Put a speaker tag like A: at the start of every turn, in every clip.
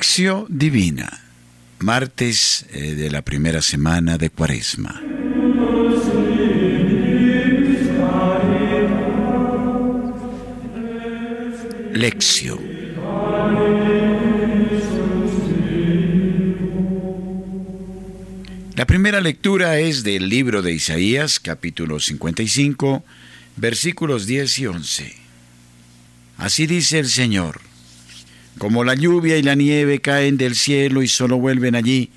A: Lección Divina, martes eh, de la primera semana de Cuaresma. Lección. La primera lectura es del libro de Isaías, capítulo 55, versículos 10 y 11. Así dice el Señor como la lluvia y la nieve caen del cielo y solo vuelven allí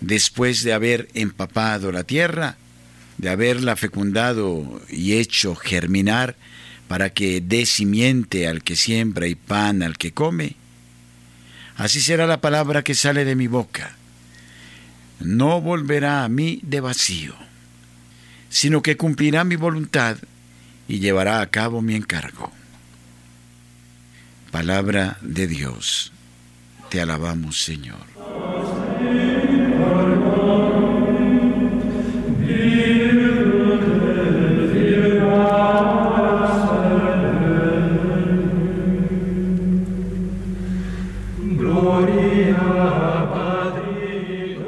A: después de haber empapado la tierra, de haberla fecundado y hecho germinar para que dé simiente al que siembra y pan al que come. Así será la palabra que sale de mi boca. No volverá a mí de vacío, sino que cumplirá mi voluntad y llevará a cabo mi encargo. Palabra de Dios. Te alabamos, Señor.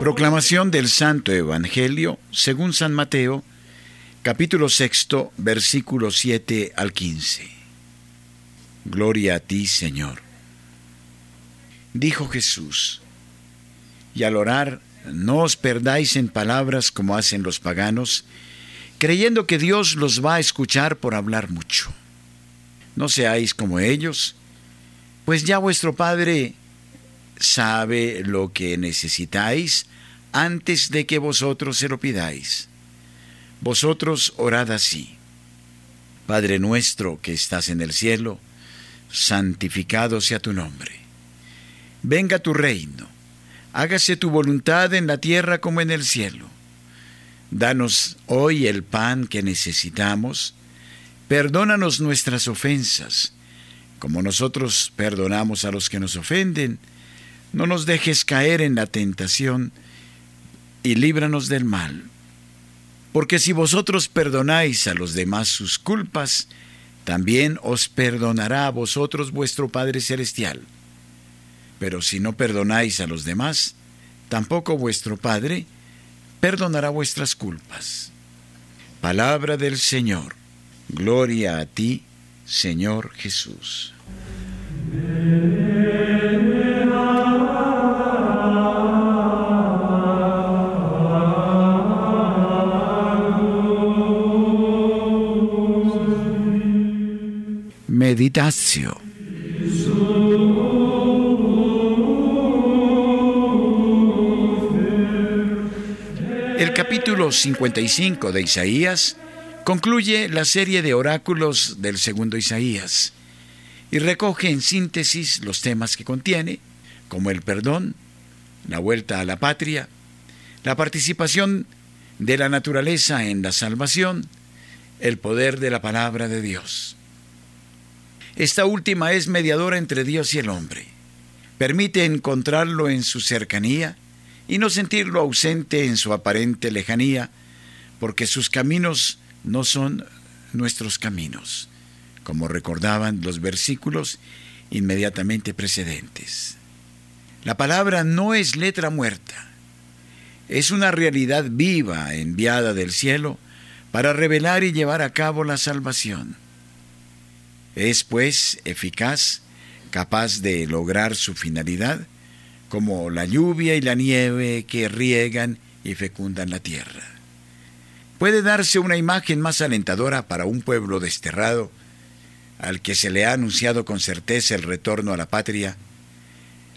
A: Proclamación del Santo Evangelio según San Mateo, capítulo sexto, versículo 7 al 15. Gloria a ti, Señor. Dijo Jesús, y al orar, no os perdáis en palabras como hacen los paganos, creyendo que Dios los va a escuchar por hablar mucho. No seáis como ellos, pues ya vuestro Padre sabe lo que necesitáis antes de que vosotros se lo pidáis. Vosotros orad así. Padre nuestro que estás en el cielo, santificado sea tu nombre. Venga tu reino, hágase tu voluntad en la tierra como en el cielo. Danos hoy el pan que necesitamos, perdónanos nuestras ofensas, como nosotros perdonamos a los que nos ofenden. No nos dejes caer en la tentación y líbranos del mal. Porque si vosotros perdonáis a los demás sus culpas, también os perdonará a vosotros vuestro Padre Celestial. Pero si no perdonáis a los demás, tampoco vuestro Padre perdonará vuestras culpas. Palabra del Señor. Gloria a ti, Señor Jesús. Meditación. El capítulo 55 de Isaías concluye la serie de oráculos del segundo Isaías y recoge en síntesis los temas que contiene, como el perdón, la vuelta a la patria, la participación de la naturaleza en la salvación, el poder de la palabra de Dios. Esta última es mediadora entre Dios y el hombre. Permite encontrarlo en su cercanía y no sentirlo ausente en su aparente lejanía, porque sus caminos no son nuestros caminos, como recordaban los versículos inmediatamente precedentes. La palabra no es letra muerta, es una realidad viva enviada del cielo para revelar y llevar a cabo la salvación. Es pues eficaz, capaz de lograr su finalidad, como la lluvia y la nieve que riegan y fecundan la tierra. Puede darse una imagen más alentadora para un pueblo desterrado, al que se le ha anunciado con certeza el retorno a la patria,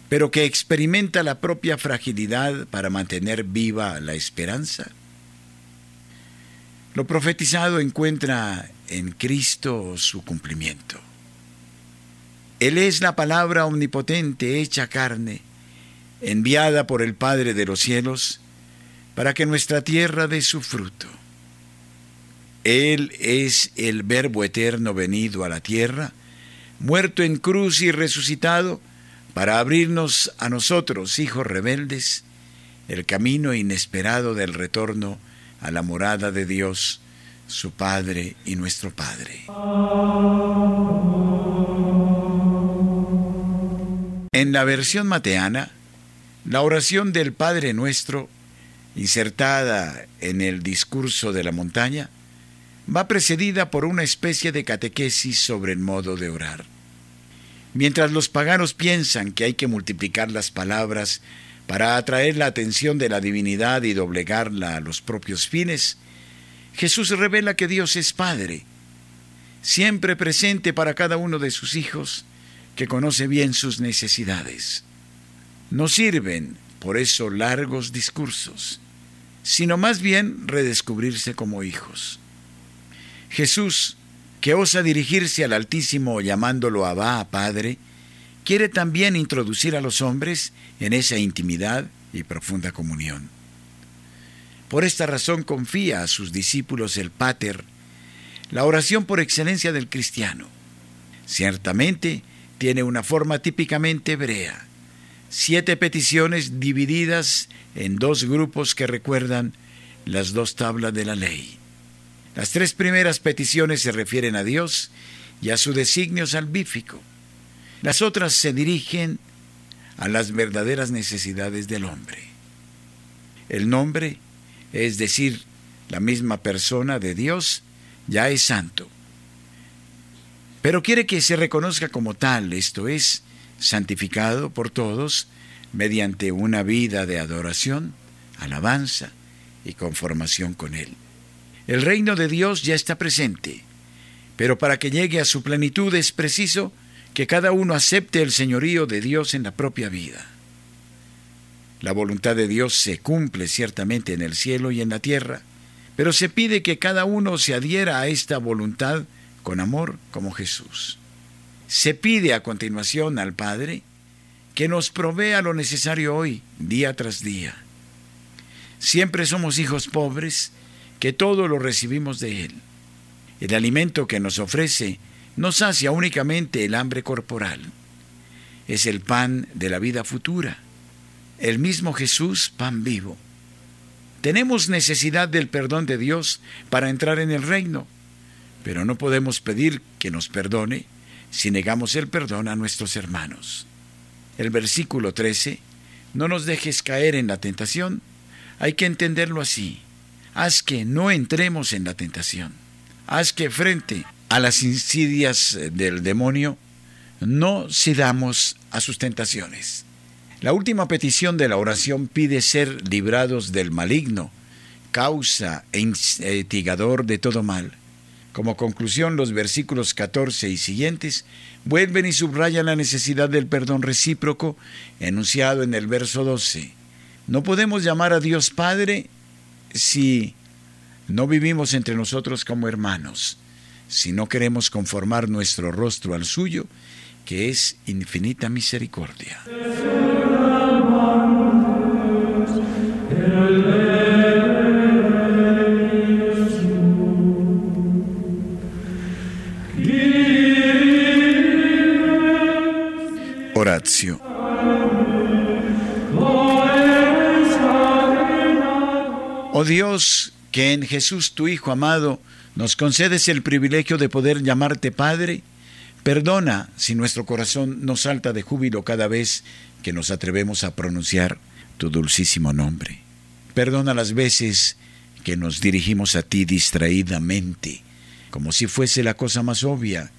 A: pero que experimenta la propia fragilidad para mantener viva la esperanza? Lo profetizado encuentra en Cristo su cumplimiento. Él es la palabra omnipotente hecha carne, enviada por el Padre de los cielos, para que nuestra tierra dé su fruto. Él es el Verbo eterno venido a la tierra, muerto en cruz y resucitado, para abrirnos a nosotros, hijos rebeldes, el camino inesperado del retorno a la morada de Dios, su Padre y nuestro Padre. En la versión mateana, La oración del Padre Nuestro, insertada en el discurso de la montaña, va precedida por una especie de catequesis sobre el modo de orar. Mientras los paganos piensan que hay que multiplicar las palabras para atraer la atención de la divinidad y doblegarla a los propios fines, Jesús revela que Dios es Padre, siempre presente para cada uno de sus hijos, que conoce bien sus necesidades. No sirven, por eso, largos discursos, sino más bien redescubrirse como hijos. Jesús, que osa dirigirse al Altísimo llamándolo Abba, Padre, quiere también introducir a los hombres en esa intimidad y profunda comunión. Por esta razón confía a sus discípulos el Pater, la oración por excelencia del cristiano. Ciertamente tiene una forma típicamente hebrea. Siete peticiones divididas en dos grupos que recuerdan las dos tablas de la ley. Las tres primeras peticiones se refieren a Dios y a su designio salvífico. Las otras se dirigen a las verdaderas necesidades del hombre. El nombre, es decir, la misma persona de Dios, ya es santo. Pero quiere que se reconozca como tal, esto es, santificado por todos, mediante una vida de adoración, alabanza y conformación con Él. El reino de Dios ya está presente, pero para que llegue a su plenitud es preciso que cada uno acepte el señorío de Dios en la propia vida. La voluntad de Dios se cumple ciertamente en el cielo y en la tierra, pero se pide que cada uno se adhiera a esta voluntad con amor como Jesús. Se pide a continuación al Padre que nos provea lo necesario hoy, día tras día. Siempre somos hijos pobres que todo lo recibimos de Él. El alimento que nos ofrece no sacia únicamente el hambre corporal, es el pan de la vida futura, el mismo Jesús, pan vivo. Tenemos necesidad del perdón de Dios para entrar en el reino, pero no podemos pedir que nos perdone si negamos el perdón a nuestros hermanos. El versículo 13, no nos dejes caer en la tentación, hay que entenderlo así haz que no entremos en la tentación. Haz que frente a las insidias del demonio no cedamos a sus tentaciones. La última petición de la oración pide ser librados del maligno, causa e instigador de todo mal. Como conclusión, los versículos 14 y siguientes vuelven y subrayan la necesidad del perdón recíproco enunciado en el verso 12. No podemos llamar a Dios Padre si no vivimos entre nosotros como hermanos, si no queremos conformar nuestro rostro al suyo, que es infinita misericordia. Oh Dios, que en Jesús tu Hijo amado nos concedes el privilegio de poder llamarte Padre, perdona si nuestro corazón nos salta de júbilo cada vez que nos atrevemos a pronunciar tu dulcísimo nombre. Perdona las veces que nos dirigimos a ti distraídamente, como si fuese la cosa más obvia,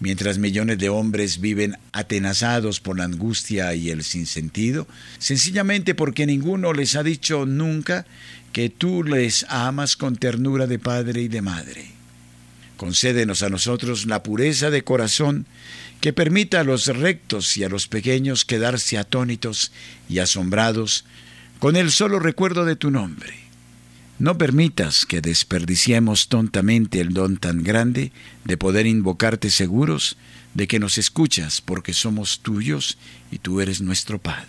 A: mientras millones de hombres viven atenazados por la angustia y el sinsentido, sencillamente porque ninguno les ha dicho nunca que tú les amas con ternura de padre y de madre. Concédenos a nosotros la pureza de corazón que permita a los rectos y a los pequeños quedarse atónitos y asombrados con el solo recuerdo de tu nombre. No permitas que desperdiciemos tontamente el don tan grande de poder invocarte seguros de que nos escuchas porque somos tuyos y tú eres nuestro Padre.